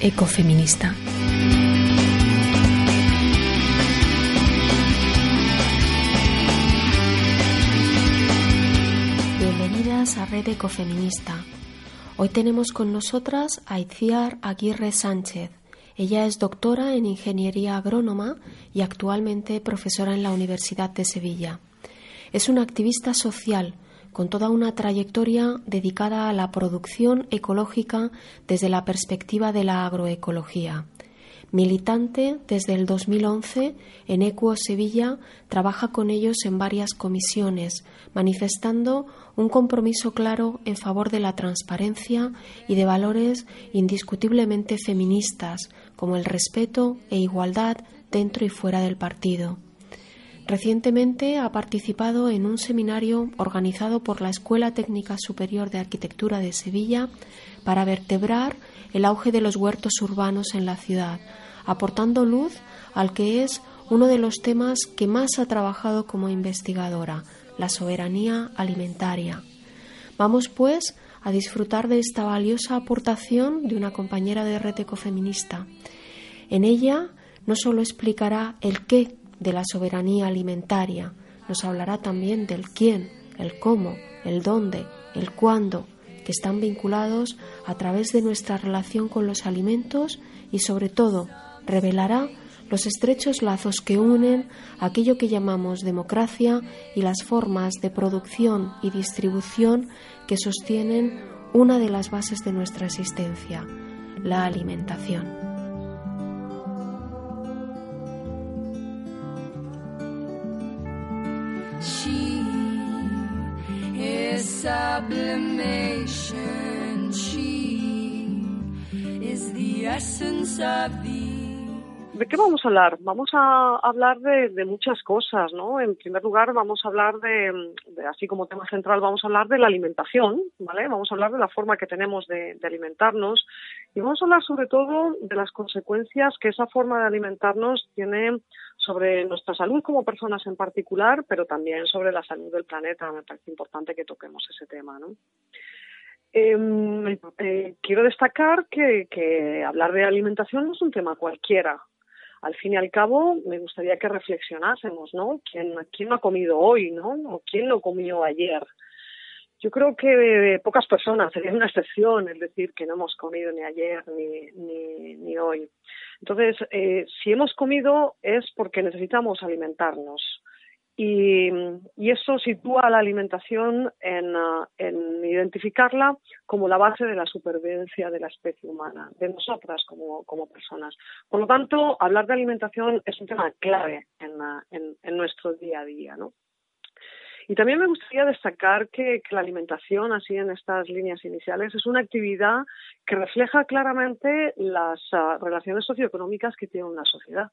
Ecofeminista. Bienvenidas a Red Ecofeminista. Hoy tenemos con nosotras a Itziar Aguirre Sánchez. Ella es doctora en Ingeniería Agrónoma y actualmente profesora en la Universidad de Sevilla. Es una activista social con toda una trayectoria dedicada a la producción ecológica desde la perspectiva de la agroecología. Militante desde el 2011 en Equo Sevilla, trabaja con ellos en varias comisiones, manifestando un compromiso claro en favor de la transparencia y de valores indiscutiblemente feministas, como el respeto e igualdad dentro y fuera del partido. Recientemente ha participado en un seminario organizado por la Escuela Técnica Superior de Arquitectura de Sevilla para vertebrar el auge de los huertos urbanos en la ciudad, aportando luz al que es uno de los temas que más ha trabajado como investigadora, la soberanía alimentaria. Vamos, pues, a disfrutar de esta valiosa aportación de una compañera de red ecofeminista. En ella no solo explicará el qué de la soberanía alimentaria, nos hablará también del quién, el cómo, el dónde, el cuándo, que están vinculados a través de nuestra relación con los alimentos y sobre todo revelará los estrechos lazos que unen aquello que llamamos democracia y las formas de producción y distribución que sostienen una de las bases de nuestra existencia, la alimentación. She is sublimation. She is the essence of the ¿De qué vamos a hablar? Vamos a hablar de, muchas cosas, ¿no? En primer lugar, vamos a hablar de, así como tema central, vamos a hablar de la alimentación, ¿vale? Vamos a hablar de la forma que tenemos de, alimentarnos y vamos a hablar sobre todo de las consecuencias que esa forma de alimentarnos tiene sobre nuestra salud como personas en particular, pero también sobre la salud del planeta. Me parece importante que toquemos ese tema, ¿no? Em, eh, quiero destacar que, hablar de alimentación no es un tema cualquiera al fin y al cabo me gustaría que reflexionásemos, ¿no? ¿Quién, quién no ha comido hoy, ¿no? ¿O quién lo comió ayer? Yo creo que pocas personas, sería una excepción el decir que no hemos comido ni ayer ni, hoy. Entonces, eh, si hemos comido es porque necesitamos alimentarnos. Y, eso sitúa la alimentación ah, en, identificarla como la base de la supervivencia de la especie humana, de nosotras como, personas. Por lo tanto, hablar de alimentación es un tema clave en, ah, nuestro día a día. ¿no? Y también me gustaría destacar que, la alimentación, así en estas líneas iniciales, es una actividad que refleja claramente las ah, relaciones socioeconómicas que tiene una sociedad.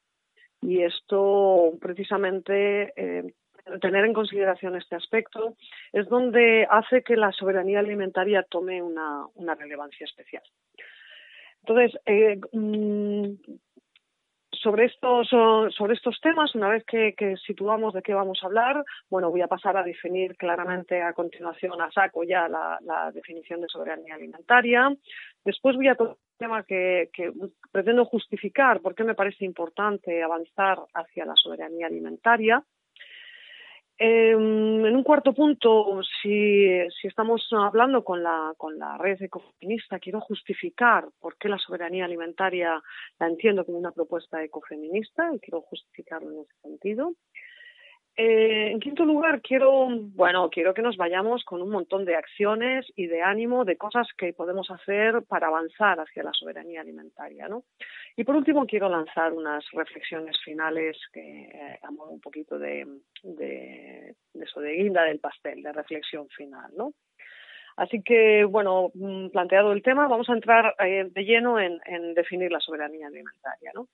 Y esto precisamente eh, tener en consideración este aspecto es donde hace que la soberanía alimentaria tome una, relevancia especial. Entonces, eh, mm, sobre estos, sobre estos temas, una vez que, situamos de qué vamos a hablar, bueno, voy a pasar a definir claramente a continuación a saco ya la, definición de soberanía alimentaria. Después voy a tocar un tema que, que, pretendo justificar por qué me parece importante avanzar hacia la soberanía alimentaria. Em, en un cuarto punto, si, estamos hablando con la, con la red ecofeminista, quiero justificar por qué la soberanía alimentaria la entiendo como una propuesta ecofeminista y quiero justificarlo en ese sentido. Eh, en quinto lugar, quiero, bueno, quiero que nos vayamos con un montón de acciones y de ánimo, de cosas que podemos hacer para avanzar hacia la soberanía alimentaria, ¿no? Y por último, quiero lanzar unas reflexiones finales que eh, un poquito de, de, eso, de guinda del pastel, de reflexión final, ¿no? Así que, bueno, mm, planteado el tema, vamos a entrar eh, de lleno en, en, definir la soberanía alimentaria, ¿no?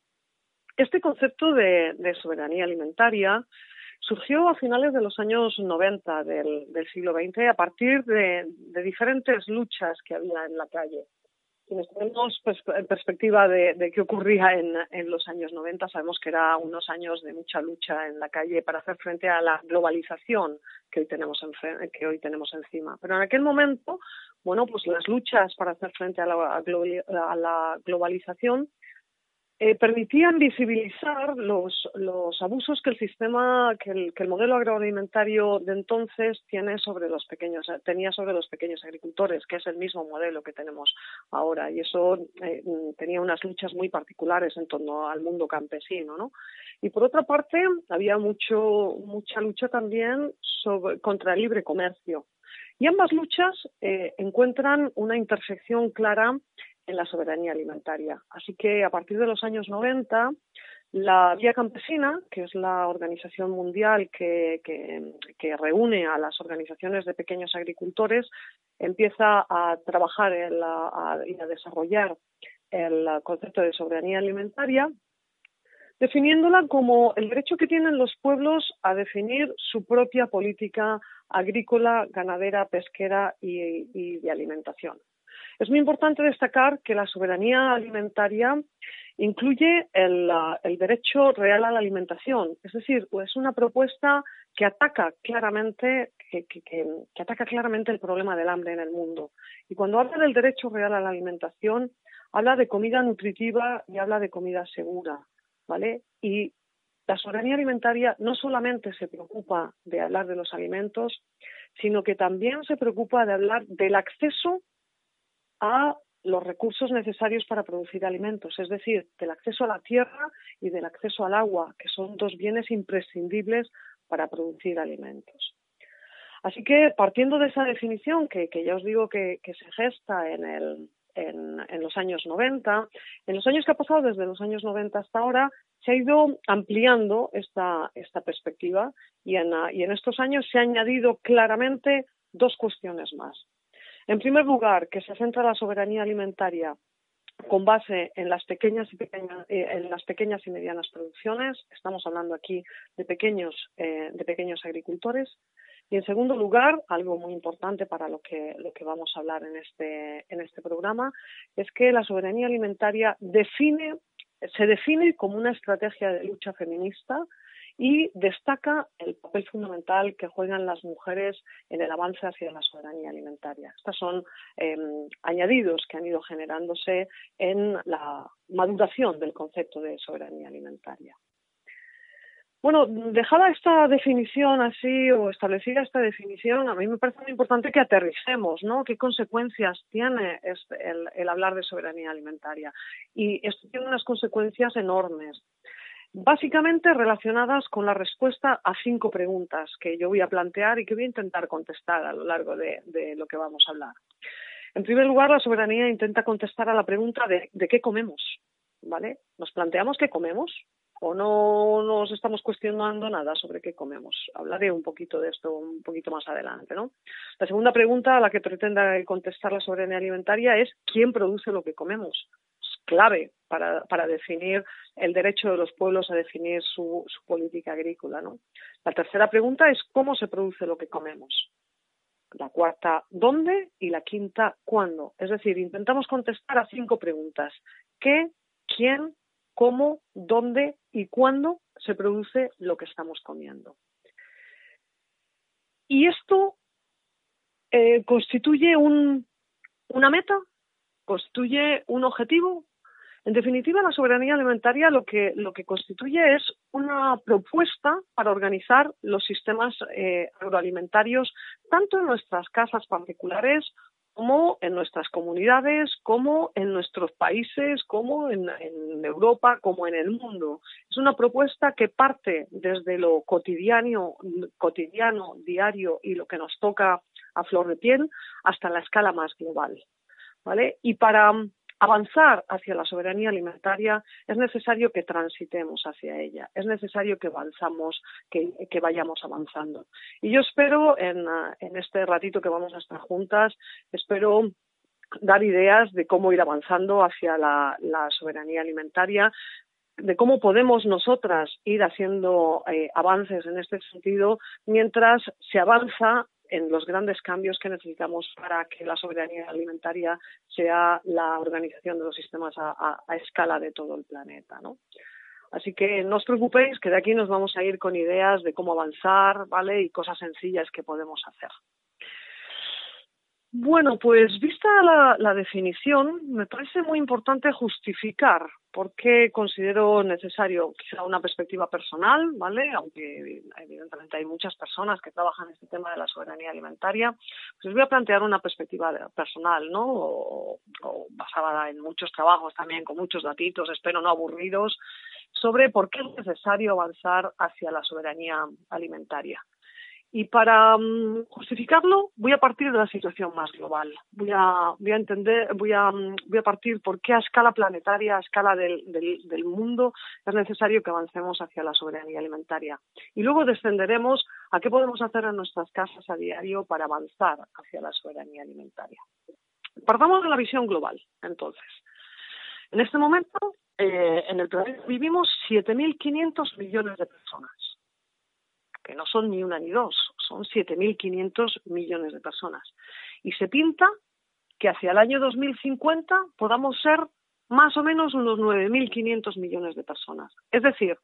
Este concepto de, de soberanía alimentaria surgió a finales de los años 90 del, siglo XX a partir de, diferentes luchas que había en la calle. Quienes tenemos pues, perspectiva de, qué ocurría en, los años 90, sabemos que eran unos años de mucha lucha en la calle para hacer frente a la globalización que hoy tenemos, que hoy tenemos encima. Pero en aquel momento, bueno, pues las luchas para hacer frente a la globalización eh, permitían visibilizar los, los abusos que el sistema, que el, que el modelo agroalimentario de entonces tiene sobre los pequeños, tenía sobre los pequeños agricultores, que es el mismo modelo que tenemos ahora. Y eso eh, tenía unas luchas muy particulares en torno al mundo campesino, ¿no? Y por otra parte, había mucho, mucha lucha también contra el libre comercio. Y ambas luchas eh, encuentran una intersección clara en la soberanía alimentaria. Así que a partir de los años 90, la Vía Campesina, que es la organización mundial que, que, reúne a las organizaciones de pequeños agricultores, empieza a trabajar y a desarrollar el concepto de soberanía alimentaria, definiéndola como el derecho que tienen los pueblos a definir su propia política agrícola, ganadera, pesquera y de alimentación. Es muy importante destacar que la soberanía alimentaria incluye el, derecho real a la alimentación, es decir, es una propuesta que ataca claramente que, ataca claramente el problema del hambre en el mundo. Y cuando habla del derecho real a la alimentación, habla de comida nutritiva y habla de comida segura, ¿vale? Y la soberanía alimentaria no solamente se preocupa de hablar de los alimentos, sino que también se preocupa de hablar del acceso a los recursos necesarios para producir alimentos, es decir, del acceso a la tierra y del acceso al agua, que son dos bienes imprescindibles para producir alimentos. Así que, partiendo de esa definición, que, ya os digo que, se gesta en, los años 90, en los años que ha pasado desde los años 90 hasta ahora, se ha ido ampliando esta, esta perspectiva y en, y en estos años se ha añadido claramente dos cuestiones más. En primer lugar, que se centra la soberanía alimentaria con base en las pequeñas y pequeñas, eh, en las pequeñas y medianas producciones. Estamos hablando aquí de pequeños, eh, de pequeños agricultores. Y en segundo lugar, algo muy importante para lo que, lo que vamos a hablar en este, en este programa, es que la soberanía alimentaria define, se define como una estrategia de lucha feminista y destaca el papel fundamental que juegan las mujeres en el avance hacia la soberanía alimentaria. Estos son em, añadidos que han ido generándose en la maduración del concepto de soberanía alimentaria. Bueno, dejada esta definición así o establecida esta definición, a mí me parece muy importante que aterricemos, ¿no? ¿Qué consecuencias tiene este, el, el hablar de soberanía alimentaria? Y esto tiene unas consecuencias enormes básicamente relacionadas con la respuesta a cinco preguntas que yo voy a plantear y que voy a intentar contestar a lo largo de, lo que vamos a hablar. En primer lugar, la soberanía intenta contestar a la pregunta de, qué comemos, ¿vale? ¿Nos planteamos qué comemos? ¿O no nos estamos cuestionando nada sobre qué comemos? Hablaré un poquito de esto un poquito más adelante, ¿no? La segunda pregunta a la que pretenda contestar la soberanía alimentaria es ¿quién produce lo que comemos? Clave para, para, definir el derecho de los pueblos a definir su, su política agrícola. ¿no? La tercera pregunta es cómo se produce lo que comemos. La cuarta, ¿dónde? Y la quinta, ¿cuándo? Es decir, intentamos contestar a cinco preguntas. ¿Qué, quién, cómo, dónde y cuándo se produce lo que estamos comiendo? Y esto eh, constituye un, una meta, constituye un objetivo, en definitiva, la soberanía alimentaria lo que, lo que constituye es una propuesta para organizar los sistemas eh, agroalimentarios tanto en nuestras casas particulares como en nuestras comunidades, como en nuestros países, como en, Europa, como en el mundo. Es una propuesta que parte desde lo cotidiano, cotidiano, diario y lo que nos toca a flor de piel hasta la escala más global. ¿Vale? Y para avanzar hacia la soberanía alimentaria es necesario que transitemos hacia ella, es necesario que avanzamos, que, vayamos avanzando. Y yo espero en, este ratito que vamos a estar juntas, espero dar ideas de cómo ir avanzando hacia la, soberanía alimentaria, de cómo podemos nosotras ir haciendo eh, avances en este sentido mientras se avanza en los grandes cambios que necesitamos para que la soberanía alimentaria sea la organización de los sistemas a, escala de todo el planeta, ¿no? Así que no os preocupéis, que de aquí nos vamos a ir con ideas de cómo avanzar, ¿vale? Y cosas sencillas que podemos hacer. Bueno, pues vista la, definición, me parece muy importante justificar por qué considero necesario quizá una perspectiva personal, ¿vale? Aunque evidentemente hay muchas personas que trabajan en este tema de la soberanía alimentaria, pues voy a plantear una perspectiva personal, ¿no? O, basada en muchos trabajos también, con muchos datitos, espero no aburridos, sobre por qué es necesario avanzar hacia la soberanía alimentaria. Y para mm, justificarlo voy a partir de la situación más global. Voy a, voy a entender, voy a, mm, voy a partir por qué a escala planetaria, a escala del, del, mundo, es necesario que avancemos hacia la soberanía alimentaria. Y luego descenderemos a qué podemos hacer en nuestras casas a diario para avanzar hacia la soberanía alimentaria. Partamos de la visión global, entonces. En este momento, eh, en el planeta vivimos 7.500 millones de personas que no son ni una ni dos, son 7.500 millones de personas. Y se pinta que hacia el año 2050 podamos ser más o menos unos 9.500 millones de personas. Es decir,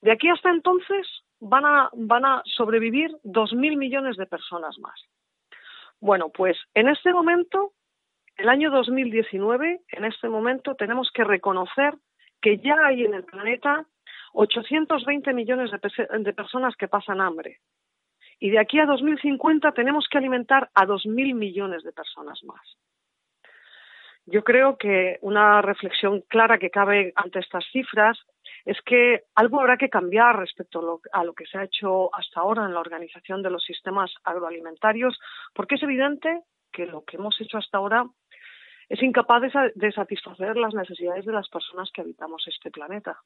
de aquí hasta entonces van a, van a sobrevivir 2.000 millones de personas más. Bueno, pues en este momento, el año 2019, en este momento tenemos que reconocer que ya hay en el planeta 820 millones de, personas que pasan hambre. Y de aquí a 2050 tenemos que alimentar a 2.000 millones de personas más. Yo creo que una reflexión clara que cabe ante estas cifras es que algo habrá que cambiar respecto a lo, que se ha hecho hasta ahora en la organización de los sistemas agroalimentarios, porque es evidente que lo que hemos hecho hasta ahora es incapaz de satisfacer las necesidades de las personas que habitamos este planeta.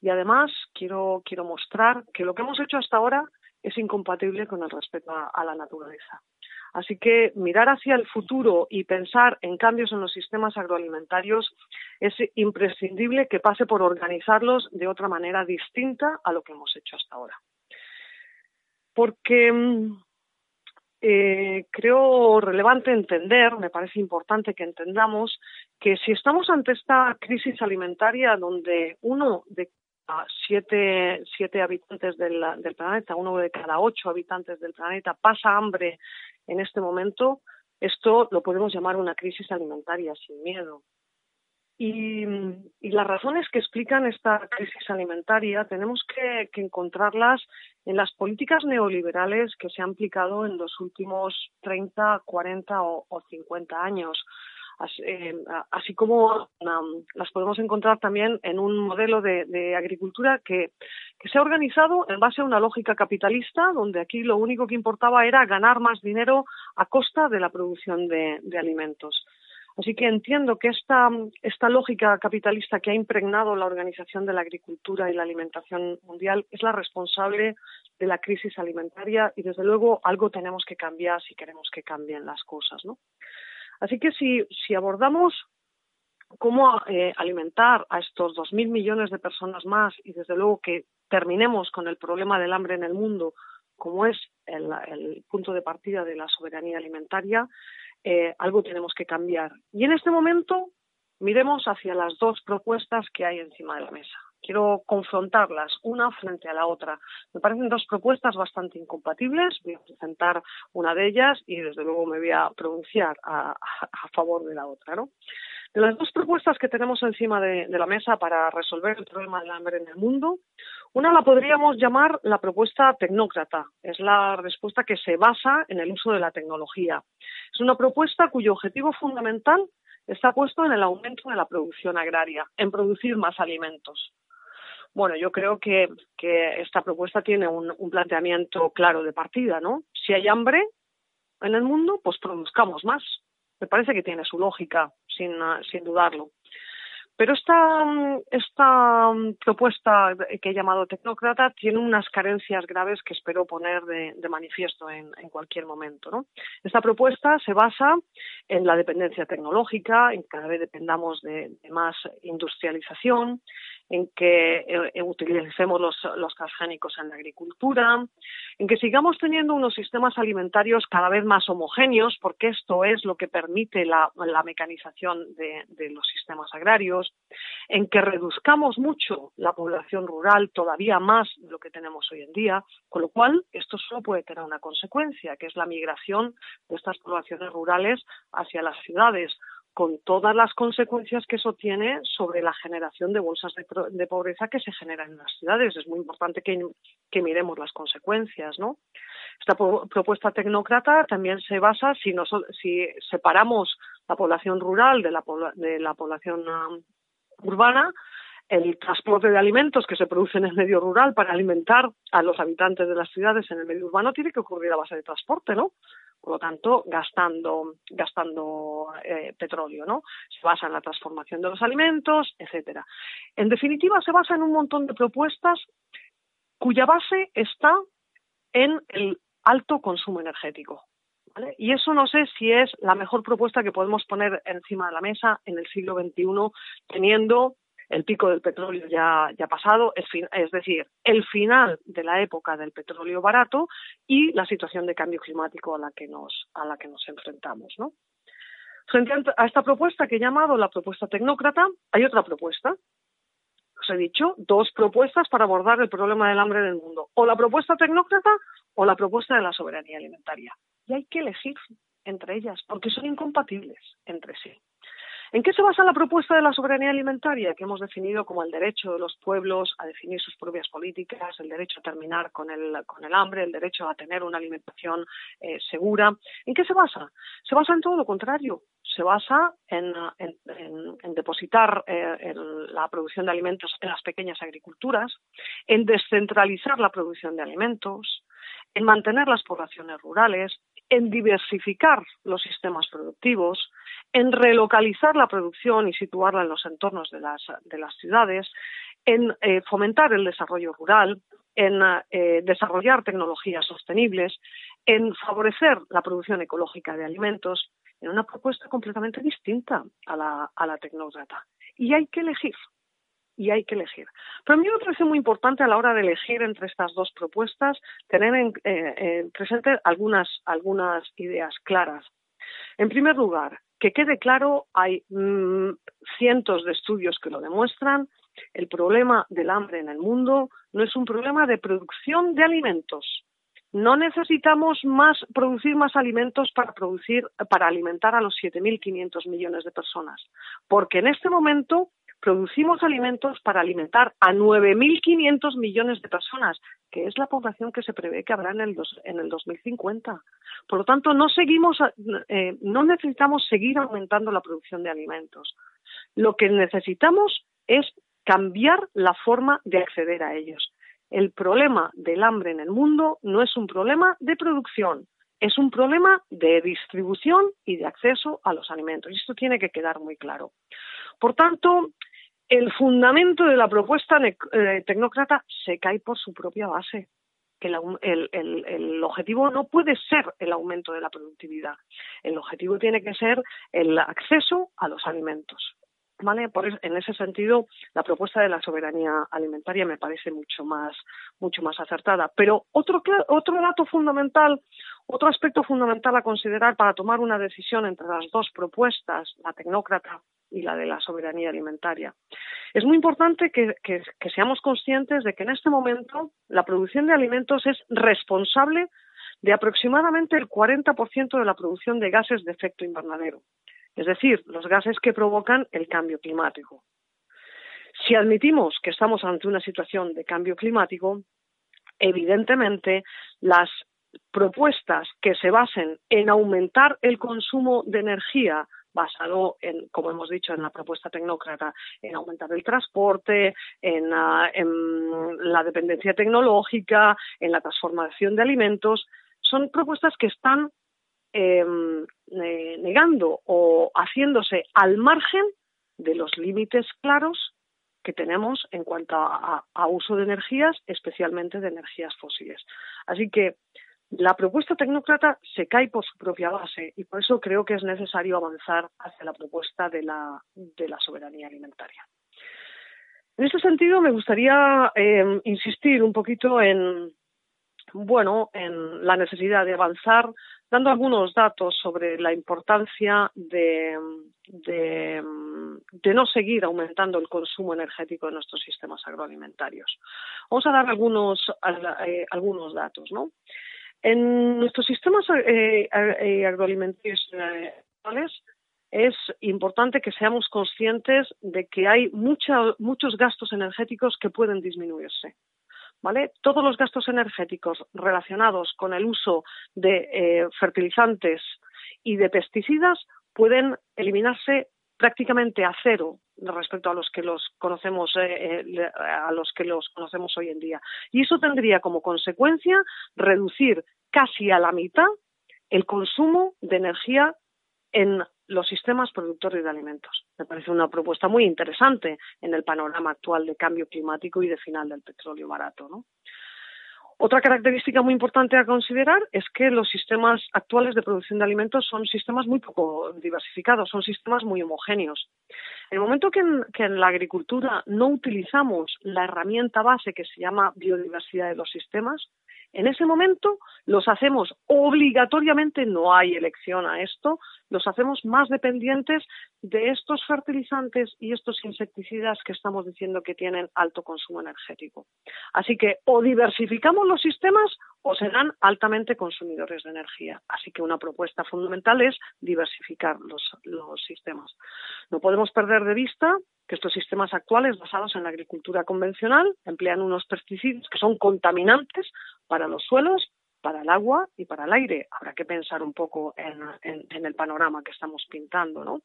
Y además quiero, quiero mostrar que lo que hemos hecho hasta ahora es incompatible con el respeto a, la naturaleza. Así que mirar hacia el futuro y pensar en cambios en los sistemas agroalimentarios es imprescindible que pase por organizarlos de otra manera distinta a lo que hemos hecho hasta ahora. Porque mm, eh, creo relevante entender, me parece importante que entendamos que si estamos ante esta crisis alimentaria donde uno de siete, siete habitantes del, del, planeta, uno de cada ocho habitantes del planeta pasa hambre en este momento, esto lo podemos llamar una crisis alimentaria sin miedo. Y, las razones que explican esta crisis alimentaria tenemos que, que, encontrarlas en las políticas neoliberales que se han aplicado en los últimos 30, 40 o, o 50 años. Eh, así, como las podemos encontrar también en un modelo de, agricultura que, se ha organizado en base a una lógica capitalista, donde aquí lo único que importaba era ganar más dinero a costa de la producción de, alimentos. Así que entiendo que esta, esta lógica capitalista que ha impregnado la organización de la agricultura y la alimentación mundial es la responsable de la crisis alimentaria y desde luego algo tenemos que cambiar si queremos que cambien las cosas, ¿no? Así que si, abordamos cómo eh, alimentar a estos 2.000 millones de personas más y desde luego que terminemos con el problema del hambre en el mundo, como es el, punto de partida de la soberanía alimentaria, eh, algo tenemos que cambiar. Y en este momento miremos hacia las dos propuestas que hay encima de la mesa quiero confrontarlas una frente a la otra. Me parecen dos propuestas bastante incompatibles. Voy a presentar una de ellas y desde luego me voy a pronunciar a, favor de la otra. ¿no? De las dos propuestas que tenemos encima de, la mesa para resolver el problema del hambre en el mundo, una la podríamos llamar la propuesta tecnócrata. Es la respuesta que se basa en el uso de la tecnología. Es una propuesta cuyo objetivo fundamental está puesto en el aumento de la producción agraria, en producir más alimentos. Bueno, yo creo que, esta propuesta tiene un, un, planteamiento claro de partida, ¿no? Si hay hambre en el mundo, pues produzcamos más. Me parece que tiene su lógica, sin, sin dudarlo. Pero esta, esta propuesta que he llamado tecnócrata tiene unas carencias graves que espero poner de, manifiesto en, cualquier momento. Esta propuesta se basa en la dependencia tecnológica, en que cada vez dependamos de más industrialización, en que eh, utilicemos los, los transgénicos en la agricultura, en que sigamos teniendo unos sistemas alimentarios cada vez más homogéneos, porque esto es lo que permite la, mecanización de, los sistemas agrarios, en que reduzcamos mucho la población rural, todavía más de lo que tenemos hoy en día, con lo cual esto solo puede tener una consecuencia, que es la migración de estas poblaciones rurales hacia las ciudades con todas las consecuencias que eso tiene sobre la generación de bolsas de, pobreza que se generan en las ciudades. Es muy importante que, miremos las consecuencias, ¿no? Esta propuesta tecnócrata también se basa, si, si separamos la población rural de la, de la población urbana, el transporte de alimentos que se produce en el medio rural para alimentar a los habitantes de las ciudades en el medio urbano tiene que ocurrir a base de transporte, ¿no? por lo tanto, gastando, gastando eh, petróleo, ¿no? Se basa en la transformación de los alimentos, etcétera. En definitiva, se basa en un montón de propuestas cuya base está en el alto consumo energético. Y eso no sé si es la mejor propuesta que podemos poner encima de la mesa en el siglo XXI, teniendo el pico del petróleo ya, ya pasado, es decir, el final de la época del petróleo barato y la situación de cambio climático a la que nos, a la que nos enfrentamos. Frente a esta propuesta que he llamado la propuesta tecnócrata, hay otra propuesta. Os he dicho dos propuestas para abordar el problema del hambre en el mundo. O la propuesta tecnócrata o la propuesta de la soberanía alimentaria. Y hay que elegir entre ellas, porque son incompatibles entre sí. ¿En qué se basa la propuesta de la soberanía alimentaria que hemos definido como el derecho de los pueblos a definir sus propias políticas, el derecho a terminar con el, con el hambre, el derecho a tener una alimentación eh, segura? ¿En qué se basa? Se basa en todo lo contrario. Se basa en, depositar eh, la producción de alimentos en las pequeñas agriculturas, en descentralizar la producción de alimentos, en mantener las poblaciones rurales, en diversificar los sistemas productivos, en relocalizar la producción y situarla en los entornos de las, de las ciudades, en eh, fomentar el desarrollo rural, en eh, desarrollar tecnologías sostenibles, en favorecer la producción ecológica de alimentos, en una propuesta completamente distinta a la, a la tecnócrata. Y hay que elegir y hay que elegir. Pero a mí me parece muy importante a la hora de elegir entre estas dos propuestas tener en, eh, presente algunas, algunas ideas claras. En primer lugar, que quede claro, hay mm, cientos de estudios que lo demuestran, el problema del hambre en el mundo no es un problema de producción de alimentos. No necesitamos más producir más alimentos para producir para alimentar a los 7.500 millones de personas, porque en este momento producimos alimentos para alimentar a 9.500 millones de personas, que es la población que se prevé que habrá en el, en el 2050. Por lo tanto, no, seguimos, eh, no necesitamos seguir aumentando la producción de alimentos. Lo que necesitamos es cambiar la forma de acceder a ellos. El problema del hambre en el mundo no es un problema de producción, es un problema de distribución y de acceso a los alimentos. Y esto tiene que quedar muy claro. Por tanto, el fundamento de la propuesta eh, tecnócrata se cae por su propia base. el, objetivo no puede ser el aumento de la productividad. El objetivo tiene que ser el acceso a los alimentos. ¿Vale? Por, en ese sentido, la propuesta de la soberanía alimentaria me parece mucho más, mucho más acertada. Pero otro, otro dato fundamental, otro aspecto fundamental a considerar para tomar una decisión entre las dos propuestas, la tecnócrata y la de la soberanía alimentaria. Es muy importante que, seamos conscientes de que en este momento la producción de alimentos es responsable de aproximadamente el 40% de la producción de gases de efecto invernadero. Es decir, los gases que provocan el cambio climático. Si admitimos que estamos ante una situación de cambio climático, evidentemente las propuestas que se basen en aumentar el consumo de energía basado en, como hemos dicho, en la propuesta tecnócrata, en aumentar el transporte, en, ah, la dependencia tecnológica, en la transformación de alimentos, son propuestas que están em, negando o haciéndose al margen de los límites claros que tenemos en cuanto a, uso de energías, especialmente de energías fósiles. Así que la propuesta tecnócrata se cae por su propia base y por eso creo que es necesario avanzar hacia la propuesta de la, soberanía alimentaria. En este sentido, me gustaría eh, insistir un poquito en, bueno, en la necesidad de avanzar, dando algunos datos sobre la importancia de, no seguir aumentando el consumo energético de nuestros sistemas agroalimentarios. Vamos a dar algunos, eh, algunos datos, ¿no? En nuestros sistemas eh, eh, agroalimentarios es importante que seamos conscientes de que hay muchos gastos energéticos que pueden disminuirse. Todos los gastos energéticos relacionados con el uso de eh, fertilizantes y de pesticidas pueden eliminarse prácticamente a cero respecto a los que los conocemos eh, eh, a los que los conocemos hoy en día. Y eso tendría como consecuencia reducir casi a la mitad el consumo de energía en los sistemas productores de alimentos. Me parece una propuesta muy interesante en el panorama actual de cambio climático y de final del petróleo barato. Otra característica muy importante a considerar es que los sistemas actuales de producción de alimentos son sistemas muy poco diversificados, son sistemas muy homogéneos. En el momento en, que en, la agricultura no utilizamos la herramienta base que se llama biodiversidad de los sistemas, en ese momento los hacemos obligatoriamente, no hay elección a esto, los hacemos más dependientes de estos fertilizantes y estos insecticidas que estamos diciendo que tienen alto consumo energético. Así que o diversificamos los sistemas o serán altamente consumidores de energía. Así que una propuesta fundamental es diversificar los, sistemas. No podemos perder de vista que estos sistemas actuales basados en la agricultura convencional emplean unos pesticidas que son contaminantes para los suelos, para el agua y para el aire. Habrá que pensar un poco en, el panorama que estamos pintando, ¿no?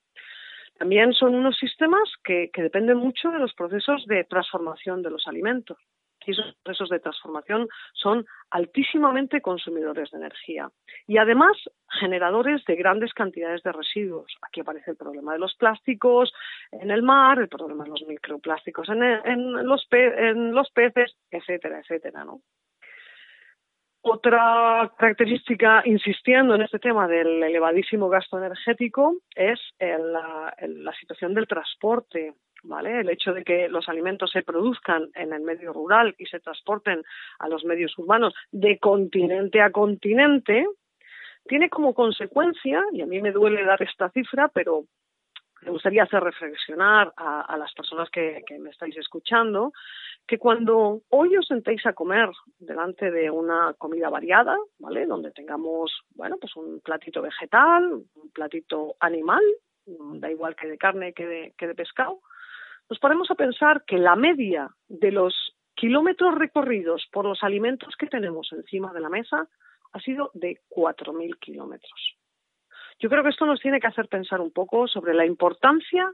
También son unos sistemas que, que dependen mucho de los procesos de transformación de los alimentos y esos procesos de transformación son altísimamente consumidores de energía y además generadores de grandes cantidades de residuos. Aquí aparece el problema de los plásticos en el mar, el problema de los microplásticos en, los, en los peces, etcétera, etcétera, ¿no? Otra característica, insistiendo en este tema del elevadísimo gasto energético, es la situación del transporte. El hecho de que los alimentos se produzcan en el medio rural y se transporten a los medios urbanos de continente a continente tiene como consecuencia, y a mí me duele dar esta cifra, pero me gustaría hacer reflexionar a, las personas que, me estáis escuchando, que cuando hoy os sentéis a comer delante de una comida variada, ¿vale? Donde tengamos, bueno, pues un platito vegetal, un platito animal, da igual que de carne que que de pescado, nos ponemos a pensar que la media de los kilómetros recorridos por los alimentos que tenemos encima de la mesa ha sido de 4.000 kilómetros. Yo creo que esto nos tiene que hacer pensar un poco sobre la importancia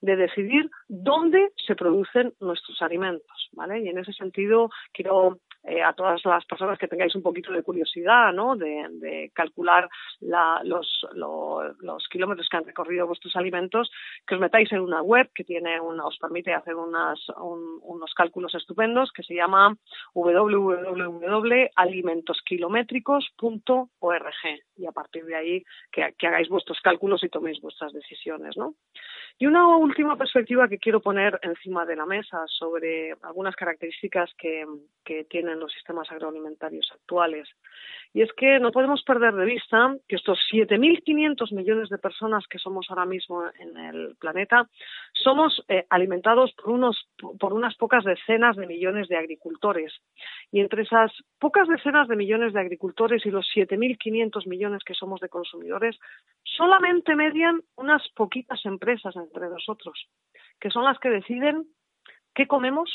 de decidir dónde se producen nuestros alimentos, ¿vale? Y en ese sentido quiero eh, a todas las personas que tengáis un poquito de curiosidad, ¿no? De, calcular los, los, kilómetros que han recorrido vuestros alimentos, que os metáis en una web que tiene una, os permite hacer unas, unos cálculos estupendos que se llama www.alimentoskilométricos.org y a partir de ahí que, que hagáis vuestros cálculos y toméis vuestras decisiones, ¿no? Y una última perspectiva que quiero poner encima de la mesa sobre algunas características que, que tiene tienen los sistemas agroalimentarios actuales. Y es que no podemos perder de vista que estos 7.500 millones de personas que somos ahora mismo en el planeta somos eh, alimentados por, unos, por unas pocas decenas de millones de agricultores. Y entre esas pocas decenas de millones de agricultores y los 7.500 millones que somos de consumidores, solamente median unas poquitas empresas entre nosotros, que son las que deciden qué comemos,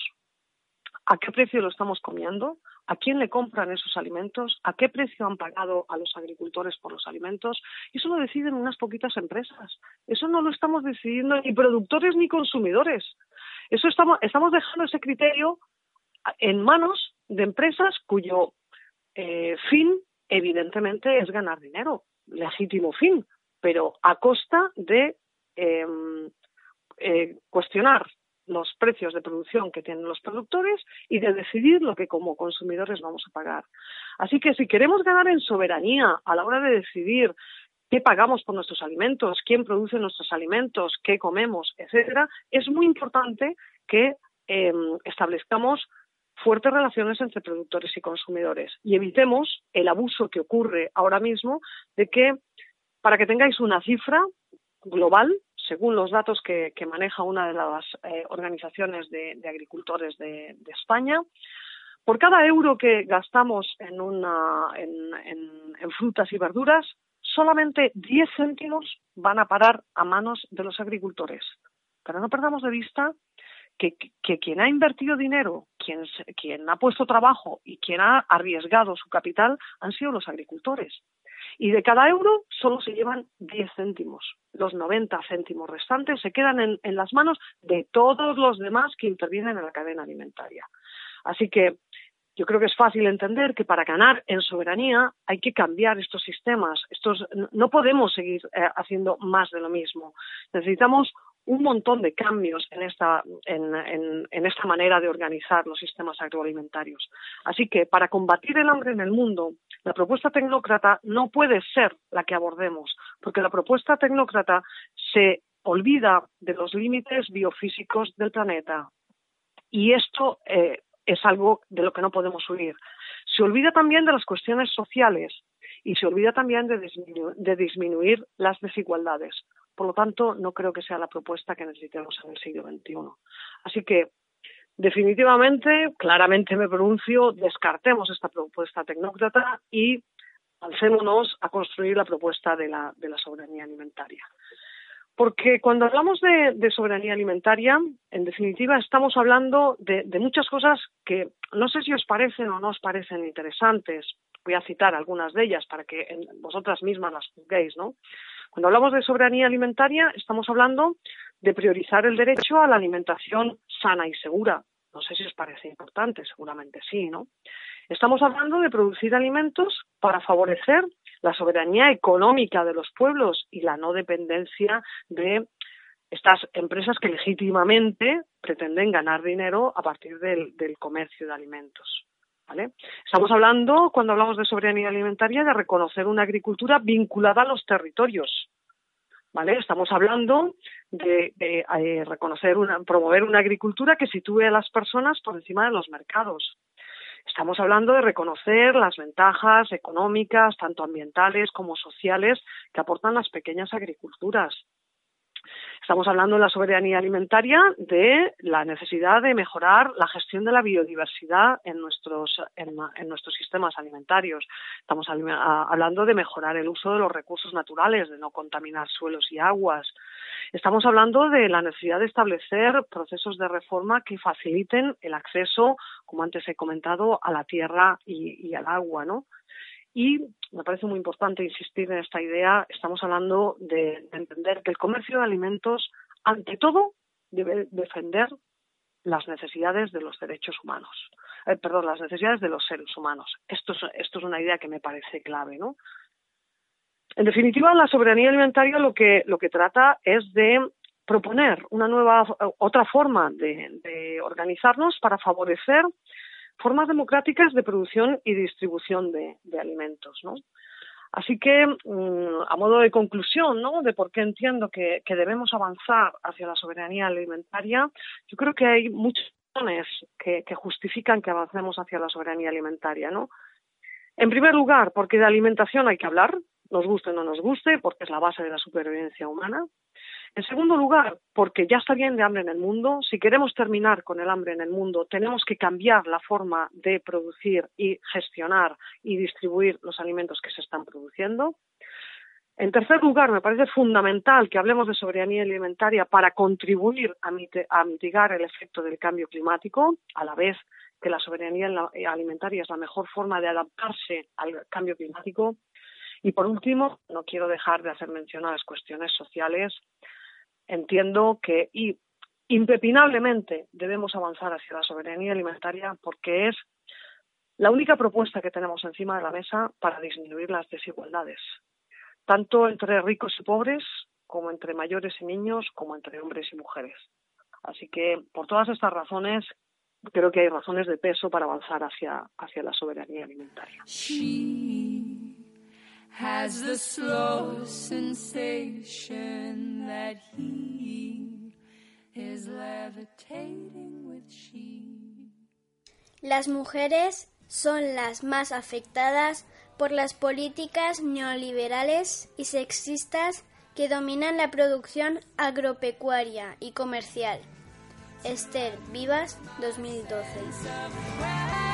a qué precio lo estamos comiendo, a quién le compran esos alimentos, a qué precio han pagado a los agricultores por los alimentos. Eso lo deciden unas poquitas empresas. Eso no lo estamos decidiendo ni productores ni consumidores. Eso estamos, estamos dejando ese criterio en manos de empresas cuyo eh, fin, evidentemente, es ganar dinero, legítimo fin, pero a costa de em, eh, cuestionar los precios de producción que tienen los productores y de decidir lo que como consumidores vamos a pagar. Así que si queremos ganar en soberanía a la hora de decidir qué pagamos por nuestros alimentos, quién produce nuestros alimentos, qué comemos, etcétera, es muy importante que em, establezcamos fuertes relaciones entre productores y consumidores y evitemos el abuso que ocurre ahora mismo de que, para que tengáis una cifra global, según los datos que, maneja una de las eh, organizaciones de, agricultores de, España, por cada euro que gastamos en, en, frutas y verduras, solamente 10 céntimos van a parar a manos de los agricultores. Pero no perdamos de vista que, quien ha invertido dinero, quien, quien ha puesto trabajo y quien ha arriesgado su capital han sido los agricultores. Y de cada euro solo se llevan 10 céntimos. Los 90 céntimos restantes se quedan en, en las manos de todos los demás que intervienen en la cadena alimentaria. Así que yo creo que es fácil entender que para ganar en soberanía hay que cambiar estos sistemas. Estos, no podemos seguir eh, haciendo más de lo mismo. Necesitamos un montón de cambios en esta, en, esta manera de organizar los sistemas agroalimentarios. Así que para combatir el hambre en el mundo, la propuesta tecnócrata no puede ser la que abordemos, porque la propuesta tecnócrata se olvida de los límites biofísicos del planeta. Y esto eh, es algo de lo que no podemos huir. Se olvida también de las cuestiones sociales y se olvida también de disminuir las desigualdades. Por lo tanto, no creo que sea la propuesta que necesitemos en el siglo XXI. Así que, definitivamente, claramente me pronuncio, descartemos esta propuesta tecnócrata y alcémonos a construir la propuesta de la, soberanía alimentaria. Porque cuando hablamos de, soberanía alimentaria, en definitiva, estamos hablando de, de, muchas cosas que no sé si os parecen o no os parecen interesantes. Voy a citar algunas de ellas para que vosotras mismas las juzguéis, ¿no? Cuando hablamos de soberanía alimentaria, estamos hablando de priorizar el derecho a la alimentación sana y segura. No sé si os parece importante, seguramente sí, ¿no? Estamos hablando de producir alimentos para favorecer la soberanía económica de los pueblos y la no dependencia de estas empresas que legítimamente pretenden ganar dinero a partir del, del comercio de alimentos. Estamos hablando, cuando hablamos de soberanía alimentaria, de reconocer una agricultura vinculada a los territorios. ¿Vale? Estamos hablando de, eh, reconocer una, promover una agricultura que sitúe a las personas por encima de los mercados. Estamos hablando de reconocer las ventajas económicas, tanto ambientales como sociales, que aportan las pequeñas agriculturas. Estamos hablando en la soberanía alimentaria de la necesidad de mejorar la gestión de la biodiversidad en nuestros, en, nuestros sistemas alimentarios. Estamos hablando de mejorar el uso de los recursos naturales, de no contaminar suelos y aguas. Estamos hablando de la necesidad de establecer procesos de reforma que faciliten el acceso, como antes he comentado, a la tierra y, y al agua, ¿no? Y me parece muy importante insistir en esta idea. Estamos hablando de, entender que el comercio de alimentos, ante todo, debe defender las necesidades de los derechos humanos. Eh, perdón, las necesidades de los seres humanos. Esto es, esto es una idea que me parece clave, ¿no? En definitiva, la soberanía alimentaria lo que, lo que trata es de proponer una nueva, otra forma de, de organizarnos para favorecer formas democráticas de producción y distribución de, alimentos, ¿no? Así que, mm, a modo de conclusión, ¿no? De por qué entiendo que, debemos avanzar hacia la soberanía alimentaria, yo creo que hay muchos razones que, que justifican que avancemos hacia la soberanía alimentaria, ¿no? En primer lugar, porque de alimentación hay que hablar, nos guste o no nos guste, porque es la base de la supervivencia humana. En segundo lugar, porque ya está bien de hambre en el mundo. Si queremos terminar con el hambre en el mundo, tenemos que cambiar la forma de producir y gestionar y distribuir los alimentos que se están produciendo. En tercer lugar, me parece fundamental que hablemos de soberanía alimentaria para contribuir a, mitigar el efecto del cambio climático, a la vez que la soberanía alimentaria es la mejor forma de adaptarse al cambio climático. Y por último, no quiero dejar de hacer mención a las cuestiones sociales. Entiendo que y impepinablemente debemos avanzar hacia la soberanía alimentaria porque es la única propuesta que tenemos encima de la mesa para disminuir las desigualdades tanto entre ricos y pobres, como entre mayores y niños, como entre hombres y mujeres. Así que, por todas estas razones, creo que hay razones de peso para avanzar hacia, hacia la soberanía alimentaria. Las mujeres son las más afectadas por las políticas neoliberales y sexistas que dominan la producción agropecuaria y comercial. Esther Vivas, 2012.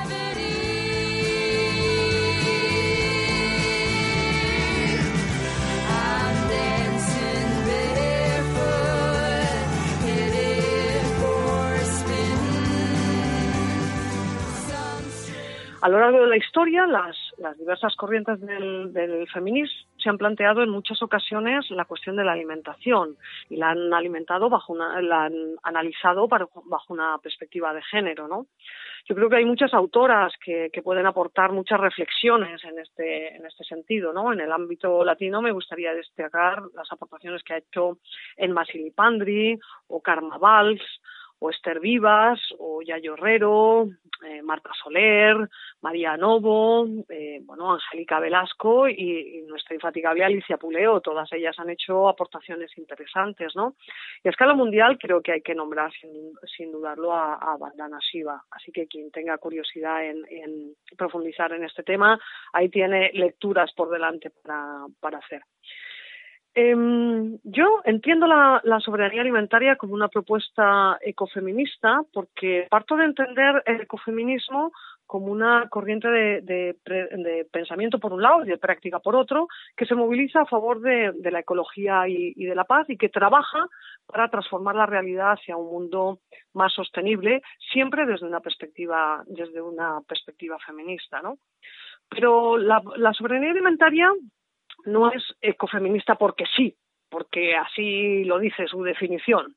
A lo largo de la historia, las, diversas corrientes del, feminismo se han planteado en muchas ocasiones la cuestión de la alimentación y la han alimentado bajo una, la han analizado bajo una perspectiva de género, ¿no? Yo creo que hay muchas autoras que, pueden aportar muchas reflexiones en este, en este sentido, ¿no? En el ámbito latino me gustaría destacar las aportaciones que ha hecho en Masilipandri o Karma Valls o Esther Vivas, o Yayo Herrero, eh, Marta Soler, María Novo, eh, bueno, Angélica Velasco y, nuestra infatigable Alicia Puleo. Todas ellas han hecho aportaciones interesantes, ¿no? Y a escala mundial creo que hay que nombrar sin, dudarlo a, a, Bandana Shiva. Así que quien tenga curiosidad en, profundizar en este tema, ahí tiene lecturas por delante para, hacer. Eh, yo entiendo la, soberanía alimentaria como una propuesta ecofeminista porque parto de entender el ecofeminismo como una corriente de, pensamiento por un lado y de práctica por otro, que se moviliza a favor de, la ecología y, de la paz y que trabaja para transformar la realidad hacia un mundo más sostenible, siempre desde una perspectiva, desde una perspectiva feminista, ¿no? Pero la, soberanía alimentaria no es ecofeminista porque sí, porque así lo dice su definición.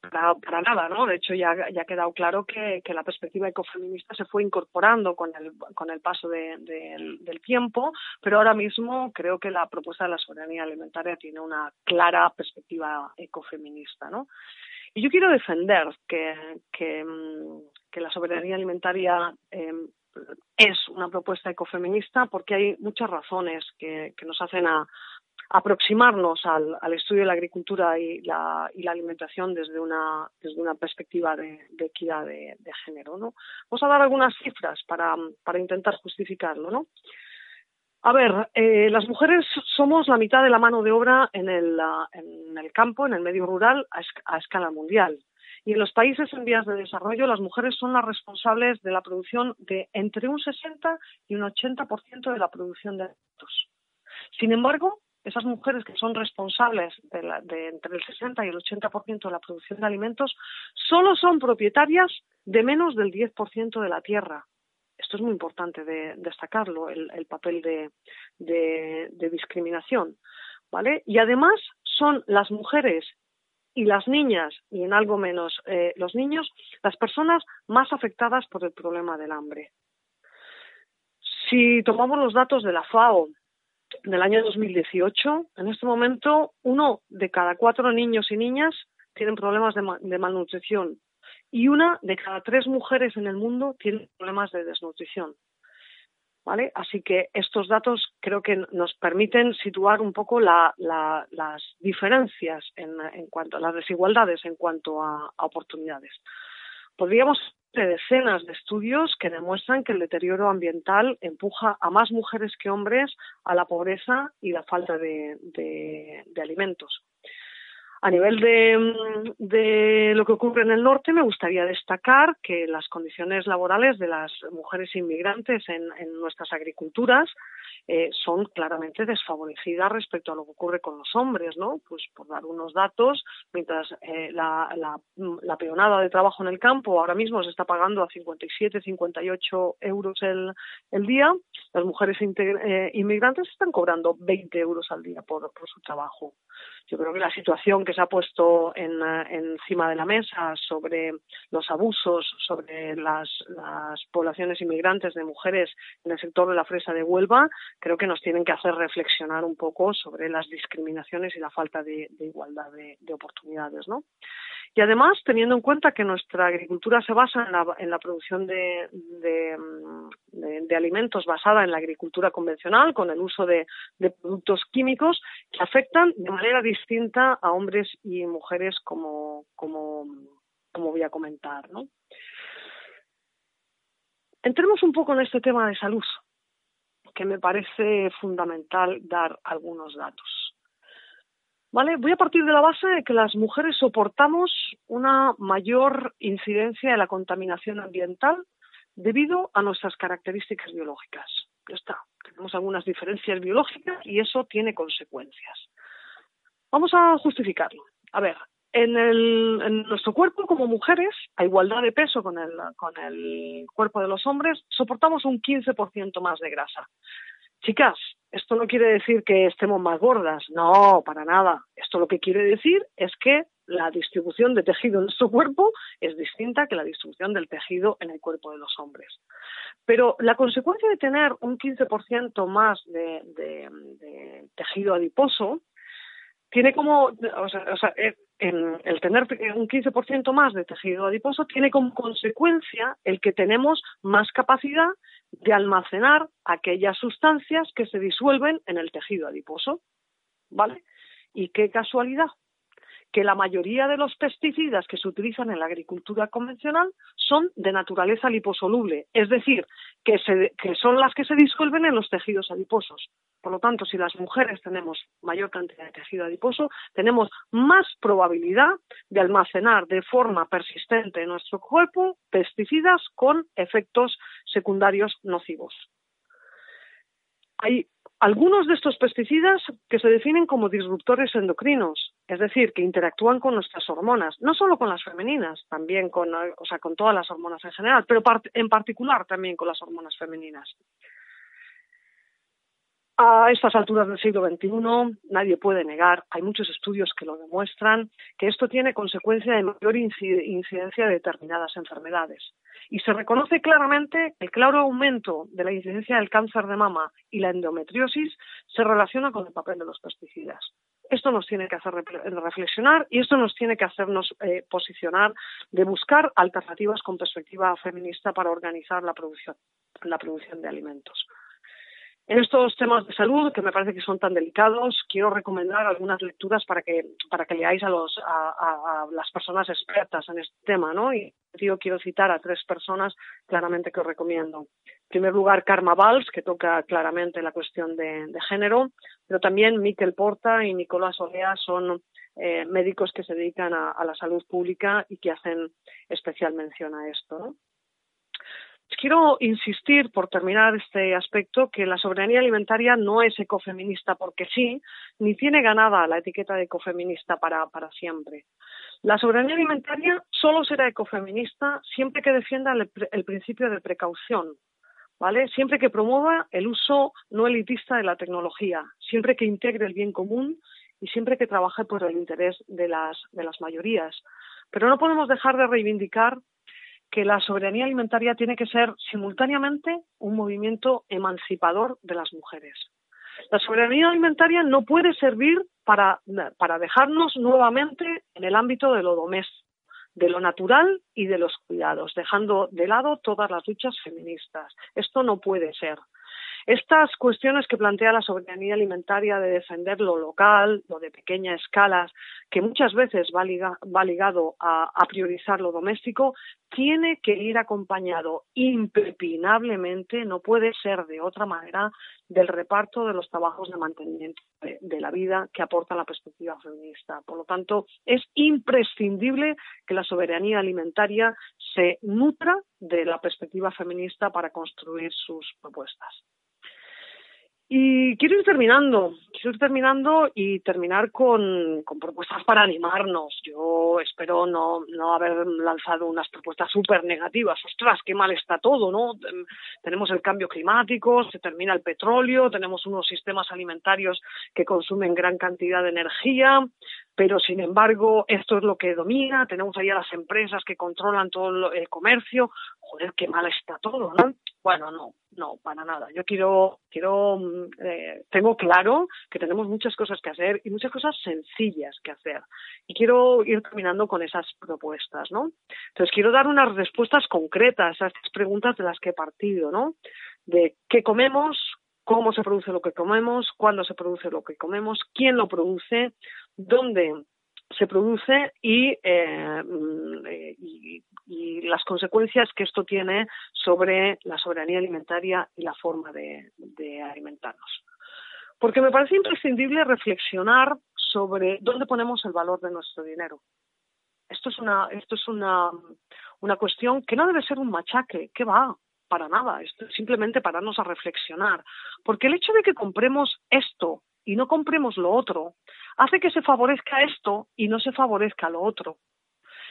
Para, nada, ¿no? De hecho, ya, ya ha quedado claro que, que, la perspectiva ecofeminista se fue incorporando con el, con el paso de, del tiempo, pero ahora mismo creo que la propuesta de la soberanía alimentaria tiene una clara perspectiva ecofeminista, ¿no? Y yo quiero defender que, que, que la soberanía alimentaria eh, es una propuesta ecofeminista porque hay muchas razones que, nos hacen a, aproximarnos al, estudio de la agricultura y la, alimentación desde una, desde una perspectiva de, equidad de, género. ¿no? Vamos a dar algunas cifras para, intentar justificarlo. ¿no? A ver, eh, las mujeres somos la mitad de la mano de obra en el, en el campo, en el medio rural, a escala mundial. Y en los países en vías de desarrollo, las mujeres son las responsables de la producción de entre un 60 y un 80% de la producción de alimentos. Sin embargo, esas mujeres que son responsables de, entre el 60 y el 80% de la producción de alimentos solo son propietarias de menos del 10% de la tierra. Esto es muy importante de destacarlo, el, papel de, discriminación. ¿Vale? Y además son las mujeres y las niñas, y en algo menos eh, los niños, las personas más afectadas por el problema del hambre. Si tomamos los datos de la FAO del año 2018, en este momento uno de cada cuatro niños y niñas tienen problemas de malnutrición y una de cada tres mujeres en el mundo tiene problemas de desnutrición. ¿vale? Así que estos datos creo que nos permiten situar un poco las diferencias en, cuanto a las desigualdades en cuanto a, oportunidades. Podríamos de decenas de estudios que demuestran que el deterioro ambiental empuja a más mujeres que hombres a la pobreza y la falta de, de alimentos. A nivel de, lo que ocurre en el norte, me gustaría destacar que las condiciones laborales de las mujeres inmigrantes en, nuestras agriculturas eh, son claramente desfavorecidas respecto a lo que ocurre con los hombres, ¿no? Pues por dar unos datos, mientras eh, la, la, peonada de trabajo en el campo ahora mismo se está pagando a 57, 58 euros el, el día, las mujeres eh, inmigrantes están cobrando 20 euros al día por, por su trabajo. Yo creo que la situación que se ha puesto en, encima de la mesa sobre los abusos, sobre las, poblaciones inmigrantes de mujeres en el sector de la fresa de Huelva, creo que nos tienen que hacer reflexionar un poco sobre las discriminaciones y la falta de, igualdad de, oportunidades, ¿no? Y además, teniendo en cuenta que nuestra agricultura se basa en la, producción de, de, alimentos basada en la agricultura convencional, con el uso de, productos químicos que afectan de manera distinta a hombres y mujeres, como, como, como voy a comentar. ¿no? Entremos un poco en este tema de salud, que me parece fundamental dar algunos datos. ¿Vale? Voy a partir de la base de que las mujeres soportamos una mayor incidencia de la contaminación ambiental debido a nuestras características biológicas. Ya está. Tenemos algunas diferencias biológicas y eso tiene consecuencias. Vamos a justificarlo. A ver, en, en, nuestro cuerpo como mujeres, a igualdad de peso con el, con el cuerpo de los hombres, soportamos un 15% más de grasa. Chicas, esto no quiere decir que estemos más gordas, no, para nada. Esto lo que quiere decir es que la distribución de tejido en nuestro cuerpo es distinta que la distribución del tejido en el cuerpo de los hombres. Pero la consecuencia de tener un 15% más de, tejido adiposo tiene como, o sea, eh, el tener un 15% más de tejido adiposo tiene como consecuencia el que tenemos más capacidad de almacenar aquellas sustancias que se disuelven en el tejido adiposo. ¿Vale? Y qué casualidad que la mayoría de los pesticidas que se utilizan en la agricultura convencional son de naturaleza liposoluble, es decir, que, son las que se disuelven en los tejidos adiposos. Por lo tanto, si las mujeres tenemos mayor cantidad de tejido adiposo, tenemos más probabilidad de almacenar de forma persistente en nuestro cuerpo pesticidas con efectos secundarios nocivos. Hay algunos de estos pesticidas que se definen como disruptores endocrinos, es decir, que interactúan con nuestras hormonas, no solo con las femeninas, también con, o sea, con todas las hormonas en general, pero en particular también con las hormonas femeninas. A estas alturas del siglo XXI nadie puede negar, hay muchos estudios que lo demuestran, que esto tiene consecuencia de mayor incidencia de determinadas enfermedades. Y se reconoce claramente que el claro aumento de la incidencia del cáncer de mama y la endometriosis se relaciona con el papel de los pesticidas. Esto nos tiene que hacer reflexionar y esto nos tiene que hacernos eh, posicionar de buscar alternativas con perspectiva feminista para organizar la producción, la producción de alimentos. En estos temas de salud, que me parece que son tan delicados, quiero recomendar algunas lecturas para que, para que leáis a, los, a, las personas expertas en este tema, ¿no? Y yo quiero citar a tres personas claramente que os recomiendo. En primer lugar, Karma Valls, que toca claramente la cuestión de, género, pero también Miquel Porta y Nicolás Olea son eh, médicos que se dedican a, a, la salud pública y que hacen especial mención a esto. ¿no? Quiero insistir, por terminar este aspecto, que la soberanía alimentaria no es ecofeminista porque sí, ni tiene ganada la etiqueta de ecofeminista para, para siempre. La soberanía alimentaria solo será ecofeminista siempre que defienda el, el principio de precaución, ¿vale? Siempre que promueva el uso no elitista de la tecnología, siempre que integre el bien común y siempre que trabaje por el interés de las, de las mayorías. Pero no podemos dejar de reivindicar que la soberanía alimentaria tiene que ser simultáneamente un movimiento emancipador de las mujeres. La soberanía alimentaria no puede servir para, para dejarnos nuevamente en el ámbito de lo doméstico, de lo natural y de los cuidados, dejando de lado todas las luchas feministas. Esto no puede ser. Estas cuestiones que plantea la soberanía alimentaria de defender lo local, lo de pequeña escala, que muchas veces va, ligado a, priorizar lo doméstico, tiene que ir acompañado impepinablemente, no puede ser de otra manera, del reparto de los trabajos de mantenimiento de, la vida que aporta la perspectiva feminista. Por lo tanto, es imprescindible que la soberanía alimentaria se nutra de la perspectiva feminista para construir sus propuestas. Y quiero ir terminando, quiero ir terminando y terminar con, propuestas para animarnos. Yo espero no, no haber lanzado unas propuestas súper negativas. Ostras, qué mal está todo, ¿no? Tenemos el cambio climático, se termina el petróleo, tenemos unos sistemas alimentarios que consumen gran cantidad de energía, pero sin embargo esto es lo que domina, tenemos ahí a las empresas que controlan todo el comercio, joder, qué mal está todo, ¿no? Bueno, no, no, para nada. Yo quiero, quiero, mm, eh, tengo claro que tenemos muchas cosas que hacer y muchas cosas sencillas que hacer. Y quiero ir caminando con esas propuestas, ¿no? Entonces quiero dar unas respuestas concretas a estas preguntas de las que he partido, ¿no? De qué comemos, cómo se produce lo que comemos, cuándo se produce lo que comemos, quién lo produce, dónde se produce y, eh, mm, y, las consecuencias que esto tiene sobre la soberanía alimentaria y la forma de, alimentarnos. Porque me parece imprescindible reflexionar sobre dónde ponemos el valor de nuestro dinero. Esto es una, esto es una, una cuestión que no debe ser un machaque, que va, para nada, esto es simplemente pararnos a reflexionar. Porque el hecho de que compremos esto y no compremos lo otro, hace que se favorezca esto y no se favorezca lo otro.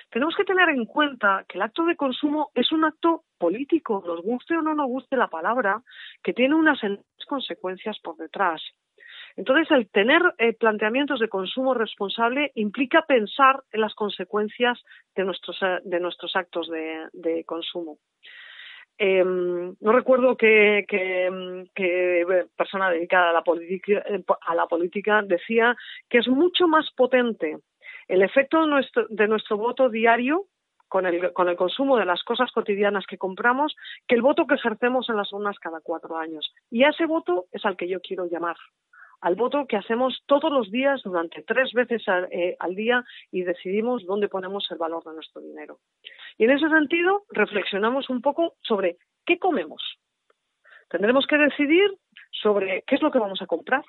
Tenemos que tener en cuenta que el acto de consumo es un acto político, nos guste o no nos guste la palabra, que tiene unas consecuencias por detrás. Entonces, el tener eh, planteamientos de consumo responsable implica pensar en las consecuencias de nuestros, eh, de nuestros actos de consumo. Eh, no recuerdo qué que, persona dedicada a la, política, a la política decía que es mucho más potente el efecto de nuestro, de nuestro voto diario con el, con el consumo de las cosas cotidianas que compramos que el voto que ejercemos en las urnas cada cuatro años. Y a ese voto es al que yo quiero llamar al voto que hacemos todos los días durante tres veces eh, al día y decidimos dónde ponemos el valor de nuestro dinero. Y en ese sentido, reflexionamos un poco sobre qué comemos. Tendremos que decidir sobre qué es lo que vamos a comprar.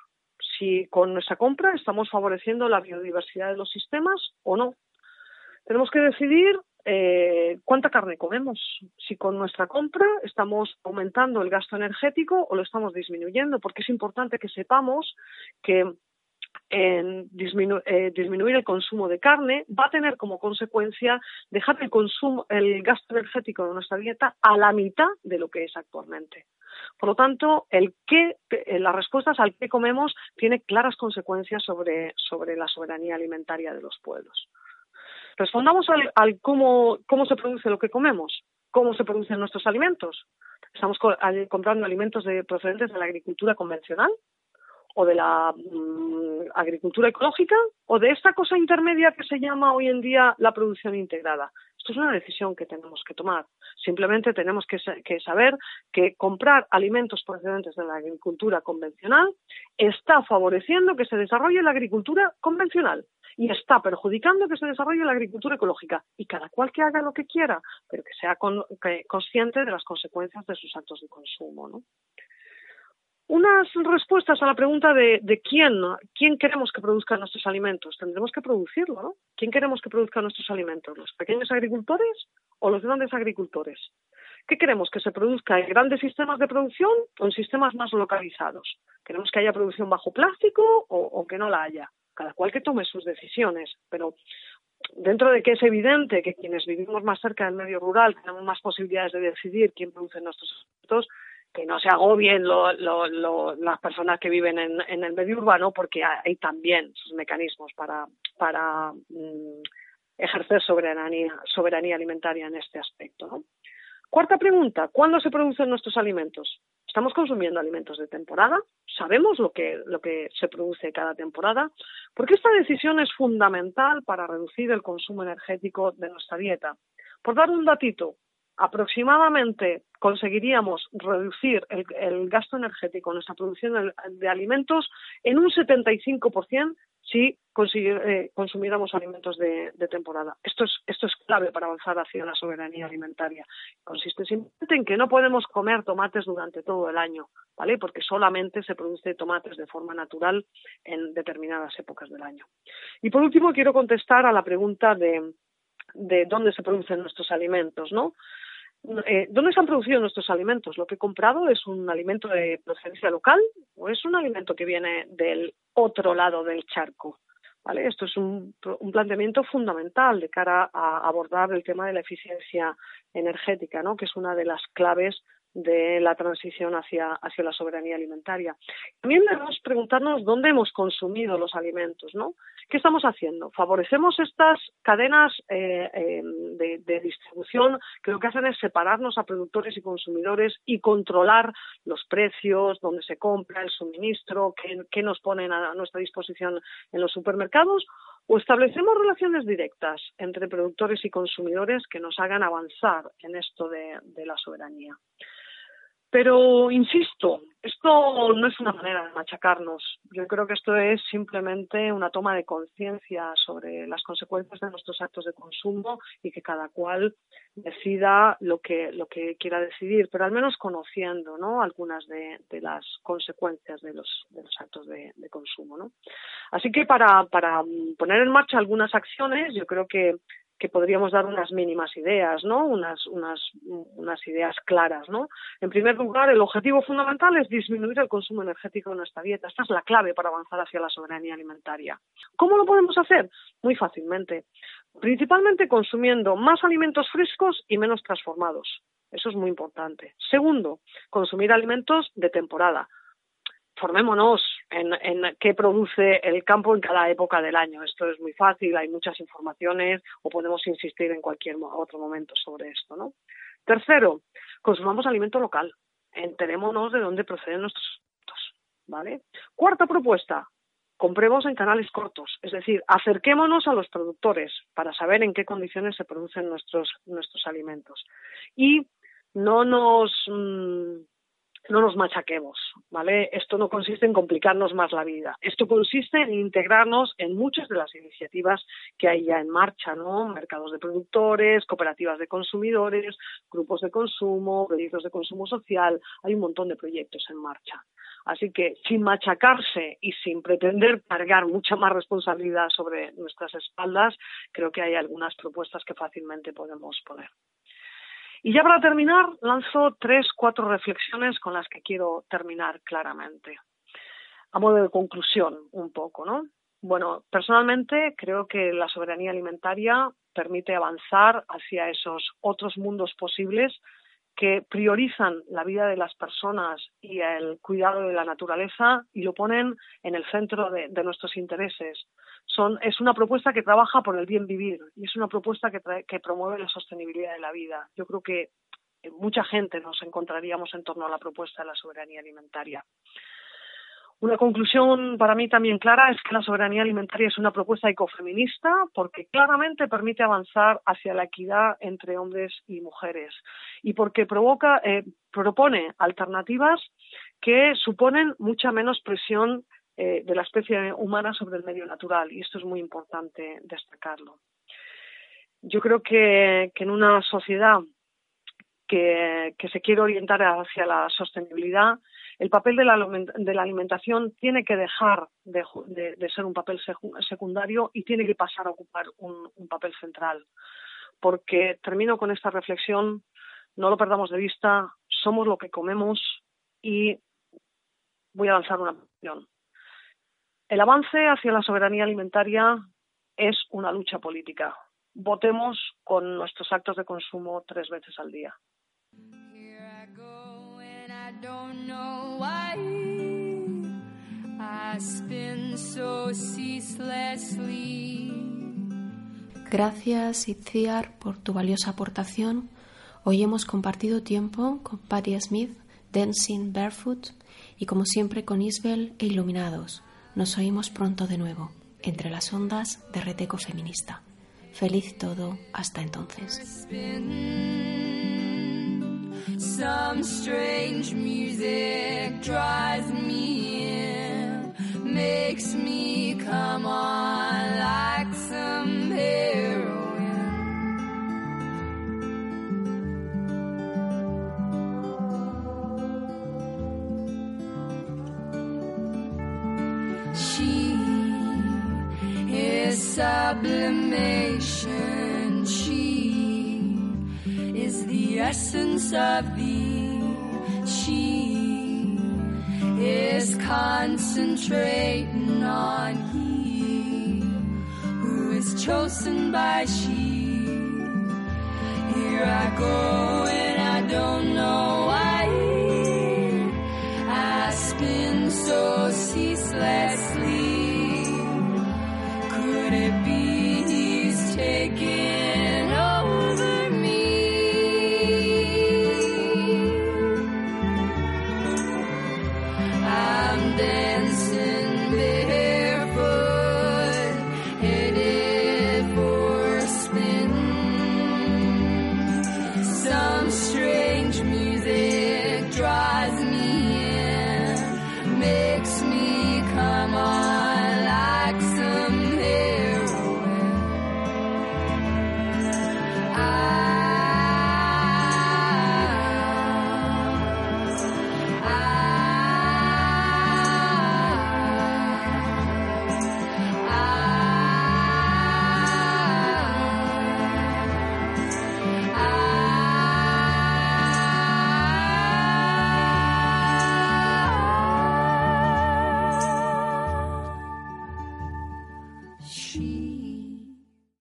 Si con nuestra compra estamos favoreciendo la biodiversidad de los sistemas o no. Tenemos que decidir eh, cuánta carne comemos, si con nuestra compra estamos aumentando el gasto energético o lo estamos disminuyendo, porque es importante que sepamos que eh, disminuir el consumo de carne va a tener como consecuencia dejar el consumo, el gasto energético de nuestra dieta a la mitad de lo que es actualmente. Por lo tanto, el qué, eh, las respuestas al qué comemos tiene claras consecuencias sobre, sobre la soberanía alimentaria de los pueblos. Respondamos al, cómo, cómo se produce lo que comemos, cómo se producen nuestros alimentos. Estamos comprando alimentos de, procedentes de la agricultura convencional o de la mm, agricultura ecológica o de esta cosa intermedia que se llama hoy en día la producción integrada. Esto es una decisión que tenemos que tomar. Simplemente tenemos que, que, saber que comprar alimentos procedentes de la agricultura convencional está favoreciendo que se desarrolle la agricultura convencional y está perjudicando que se desarrolle la agricultura ecológica. Y cada cual que haga lo que quiera, pero que sea consciente de las consecuencias de sus actos de consumo. ¿no? Unas respuestas a la pregunta de, quién, quién queremos que produzca nuestros alimentos. Tendremos que producirlo, ¿no? ¿Quién queremos que produzca nuestros alimentos? ¿Los pequeños agricultores o los grandes agricultores? ¿Qué queremos? ¿Que se produzca en grandes sistemas de producción o en sistemas más localizados? ¿Queremos que haya producción bajo plástico o, o que no la haya? Cada cual que tome sus decisiones, pero dentro de que es evidente que quienes vivimos más cerca del medio rural tenemos más posibilidades de decidir quién produce nuestros productos, que no se agobien las personas que viven en, el medio urbano, porque hay también sus mecanismos para, mm, ejercer soberanía, soberanía alimentaria en este aspecto. Cuarta pregunta, ¿cuándo se producen nuestros alimentos? ¿Estamos consumiendo alimentos de temporada? ¿Sabemos lo que, lo que se produce cada temporada? Porque esta decisión es fundamental para reducir el consumo energético de nuestra dieta. Por dar un datito, aproximadamente conseguiríamos reducir el, gasto energético en nuestra producción de, alimentos en un 75% si eh, consumiéramos alimentos de, temporada. Esto es, esto es clave para avanzar hacia la soberanía alimentaria. Consiste simplemente en que no podemos comer tomates durante todo el año, ¿vale? Porque solamente se produce tomates de forma natural en determinadas épocas del año. Y por último, quiero contestar a la pregunta de, de dónde se producen nuestros alimentos, ¿no? Eh, ¿Dónde se han producido nuestros alimentos? ¿Lo que he comprado es un alimento de procedencia local o es un alimento que viene del otro lado del charco? ¿Vale? Esto es un, un, planteamiento fundamental de cara a abordar el tema de la eficiencia energética, ¿no? que es una de las claves de la transición hacia, hacia la soberanía alimentaria. También debemos preguntarnos dónde hemos consumido los alimentos, ¿no? ¿Qué estamos haciendo? ¿Favorecemos estas cadenas eh, em, de, distribución que lo que hacen es separarnos a productores y consumidores y controlar los precios, dónde se compra, el suministro, qué, qué nos ponen a nuestra disposición en los supermercados? ¿O establecemos relaciones directas entre productores y consumidores que nos hagan avanzar en esto de la soberanía? Pero, insisto, esto no es una manera de machacarnos. Yo creo que esto es simplemente una toma de conciencia sobre las consecuencias de nuestros actos de consumo y que cada cual decida lo que, lo que quiera decidir, pero al menos conociendo ¿no? algunas de, las consecuencias de los, de los actos de, de consumo. ¿no? Así que para, para poner en marcha algunas acciones, yo creo que que podríamos dar unas mínimas ideas, ¿no? Unas, unas, ideas claras, ¿no? En primer lugar, el objetivo fundamental es disminuir el consumo energético de nuestra dieta. Esta es la clave para avanzar hacia la soberanía alimentaria. ¿Cómo lo podemos hacer? Muy fácilmente. Principalmente consumiendo más alimentos frescos y menos transformados. Eso es muy importante. Segundo, consumir alimentos de temporada formémonos en, qué produce el campo en cada época del año. Esto es muy fácil, hay muchas informaciones o podemos insistir en cualquier otro momento sobre esto. ¿no? Tercero, consumamos alimento local. Enterémonos de dónde proceden nuestros productos. ¿vale? Cuarta propuesta, compremos en canales cortos, es decir, acerquémonos a los productores para saber en qué condiciones se producen nuestros, nuestros alimentos. Y no nos mm, no nos machaquemos, ¿vale? Esto no consiste en complicarnos más la vida. Esto consiste en integrarnos en muchas de las iniciativas que hay ya en marcha, ¿no? Mercados de productores, cooperativas de consumidores, grupos de consumo, proyectos de consumo social, hay un montón de proyectos en marcha. Así que sin machacarse y sin pretender cargar mucha más responsabilidad sobre nuestras espaldas, creo que hay algunas propuestas que fácilmente podemos poner. Y ya para terminar, lanzo tres, cuatro reflexiones con las que quiero terminar claramente. A modo de conclusión, un poco, ¿no? Bueno, personalmente creo que la soberanía alimentaria permite avanzar hacia esos otros mundos posibles que priorizan la vida de las personas y el cuidado de la naturaleza y lo ponen en el centro de, nuestros intereses. Es una propuesta que trabaja por el bien vivir y es una propuesta que, que promueve la sostenibilidad de la vida. Yo creo que mucha gente nos encontraríamos en torno a la propuesta de la soberanía alimentaria. Una conclusión para mí también clara es que la soberanía alimentaria es una propuesta ecofeminista porque claramente permite avanzar hacia la equidad entre hombres y mujeres y porque provoca, eh, propone alternativas que suponen mucha menos presión eh, de la especie humana sobre el medio natural y esto es muy importante destacarlo. Yo creo que, en una sociedad que, que se quiere orientar hacia la sostenibilidad, el papel de la, alimentación tiene que dejar de, ser un papel secundario y tiene que pasar a ocupar un, papel central. Porque termino con esta reflexión, no lo perdamos de vista, somos lo que comemos y voy a lanzar una cuestión. El avance hacia la soberanía alimentaria es una lucha política. Votemos con nuestros actos de consumo tres veces al día. Gracias, Itziar, por tu valiosa aportación. Hoy hemos compartido tiempo con Patty Smith, Dancing Barefoot, y como siempre con Isbel e Iluminados. Nos oímos pronto de nuevo, entre las ondas de Reteco Feminista. Feliz todo hasta entonces. Some strange music drives me in, makes me come on like some heroin. She is sublimation. She is the essence of thee. She is concentrating on he who is chosen by she. Here I go.